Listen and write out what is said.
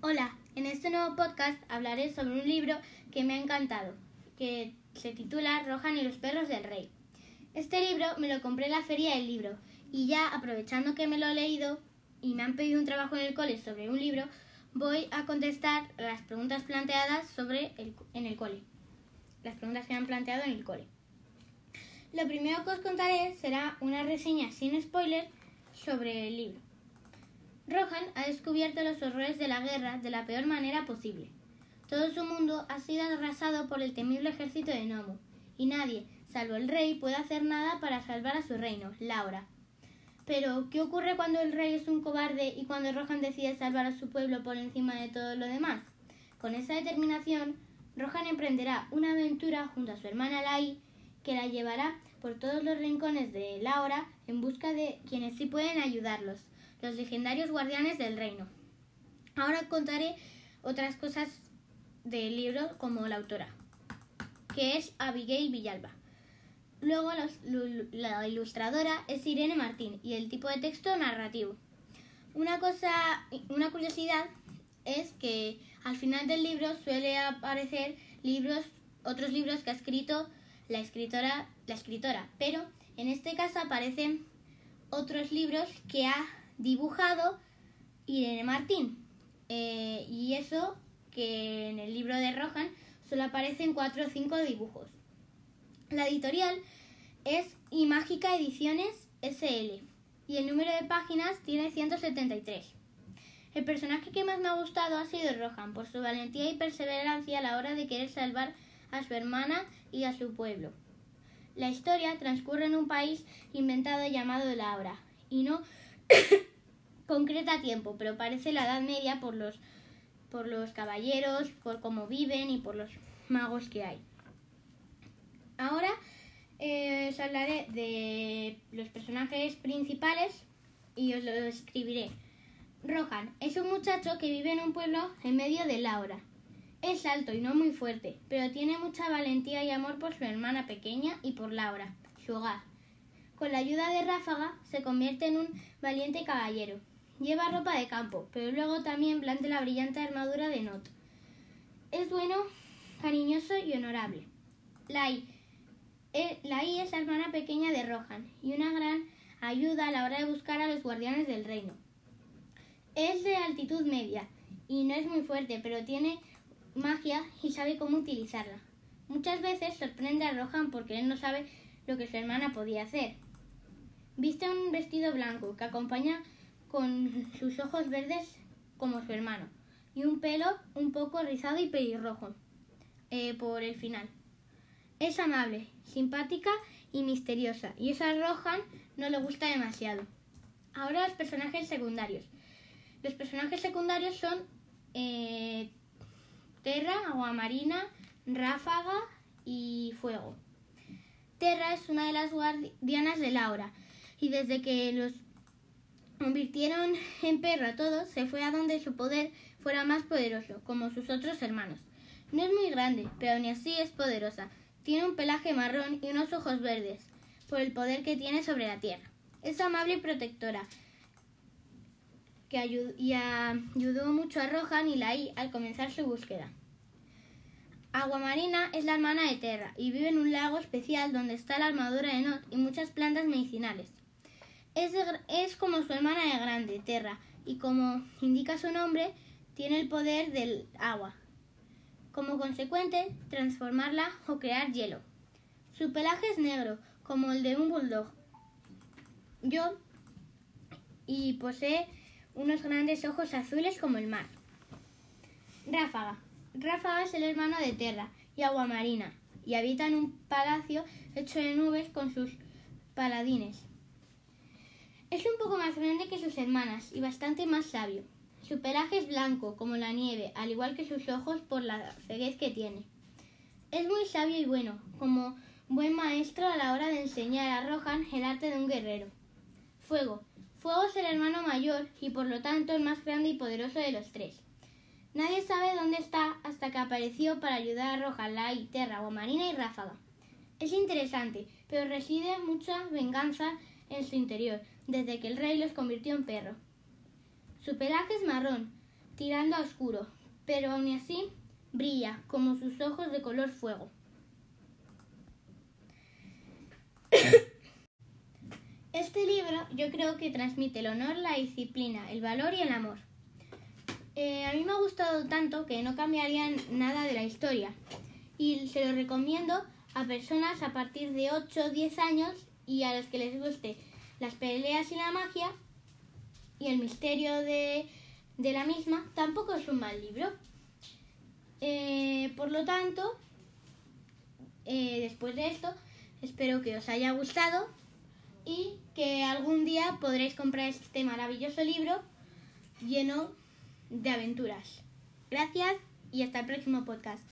Hola, en este nuevo podcast hablaré sobre un libro que me ha encantado, que se titula Rohan y los perros del rey. Este libro me lo compré en la feria del libro y ya aprovechando que me lo he leído y me han pedido un trabajo en el cole sobre un libro, voy a contestar las preguntas planteadas sobre el, en el cole. Las preguntas que me han planteado en el cole. Lo primero que os contaré será una reseña sin spoiler sobre el libro. Rohan ha descubierto los horrores de la guerra de la peor manera posible. Todo su mundo ha sido arrasado por el temible ejército de Nomu, y nadie, salvo el rey, puede hacer nada para salvar a su reino, Laura. Pero, ¿qué ocurre cuando el rey es un cobarde y cuando Rohan decide salvar a su pueblo por encima de todo lo demás? Con esa determinación, Rohan emprenderá una aventura junto a su hermana Lai, que la llevará por todos los rincones de Laura en busca de quienes sí pueden ayudarlos los legendarios guardianes del reino. Ahora contaré otras cosas del libro como la autora, que es Abigail Villalba. Luego la ilustradora es Irene Martín y el tipo de texto narrativo. Una cosa, una curiosidad es que al final del libro suele aparecer libros, otros libros que ha escrito la escritora, la escritora, pero en este caso aparecen otros libros que ha dibujado Irene Martín. Eh, y eso que en el libro de Rohan solo aparecen cuatro o cinco dibujos. La editorial es Imágica Ediciones SL y el número de páginas tiene 173. El personaje que más me ha gustado ha sido Rohan por su valentía y perseverancia a la hora de querer salvar a su hermana y a su pueblo. La historia transcurre en un país inventado llamado Laura y no concreta tiempo, pero parece la Edad Media por los, por los caballeros, por cómo viven y por los magos que hay. Ahora eh, os hablaré de los personajes principales y os lo escribiré. Rohan es un muchacho que vive en un pueblo en medio de Laura. Es alto y no muy fuerte, pero tiene mucha valentía y amor por su hermana pequeña y por Laura, su hogar. Con la ayuda de Ráfaga se convierte en un valiente caballero. Lleva ropa de campo, pero luego también blande la brillante armadura de Not. Es bueno, cariñoso y honorable. Lai. Eh, Lai es la hermana pequeña de Rohan y una gran ayuda a la hora de buscar a los guardianes del reino. Es de altitud media y no es muy fuerte, pero tiene magia y sabe cómo utilizarla. Muchas veces sorprende a Rohan porque él no sabe lo que su hermana podía hacer. Viste un vestido blanco que acompaña con sus ojos verdes como su hermano y un pelo un poco rizado y pelirrojo eh, por el final. Es amable, simpática y misteriosa y eso a Rohan no le gusta demasiado. Ahora los personajes secundarios. Los personajes secundarios son eh, Terra, Agua Marina, Ráfaga y Fuego. Terra es una de las guardianas de Laura y desde que los convirtieron en perro a todos, se fue a donde su poder fuera más poderoso, como sus otros hermanos. No es muy grande, pero aún así es poderosa. Tiene un pelaje marrón y unos ojos verdes, por el poder que tiene sobre la tierra. Es amable y protectora, que ayudó, y ayudó mucho a Rohan y Lai al comenzar su búsqueda. Aguamarina es la hermana de Terra y vive en un lago especial donde está la armadura de Not y muchas plantas medicinales. Es, como su hermana de grande, Terra, y como indica su nombre, tiene el poder del agua. Como consecuente, transformarla o crear hielo. Su pelaje es negro, como el de un bulldog. Yo y posee unos grandes ojos azules como el mar. Ráfaga. Ráfaga es el hermano de Terra y Agua Marina, y habita en un palacio hecho de nubes con sus paladines. Es un poco más grande que sus hermanas y bastante más sabio. Su pelaje es blanco, como la nieve, al igual que sus ojos por la ceguez que tiene. Es muy sabio y bueno, como buen maestro a la hora de enseñar a Rohan el arte de un guerrero. Fuego. Fuego es el hermano mayor y por lo tanto el más grande y poderoso de los tres. Nadie sabe dónde está hasta que apareció para ayudar a Rohan, Lai, Terra, Marina y Ráfaga. Es interesante, pero reside mucha venganza en su interior, desde que el rey los convirtió en perro. Su pelaje es marrón, tirando a oscuro, pero aún así brilla como sus ojos de color fuego. Este libro yo creo que transmite el honor, la disciplina, el valor y el amor. Eh, a mí me ha gustado tanto que no cambiaría nada de la historia y se lo recomiendo a personas a partir de 8 o 10 años y a los que les guste las peleas y la magia y el misterio de, la misma, tampoco es un mal libro. Eh, por lo tanto, eh, después de esto, espero que os haya gustado y que algún día podréis comprar este maravilloso libro lleno de aventuras. Gracias y hasta el próximo podcast.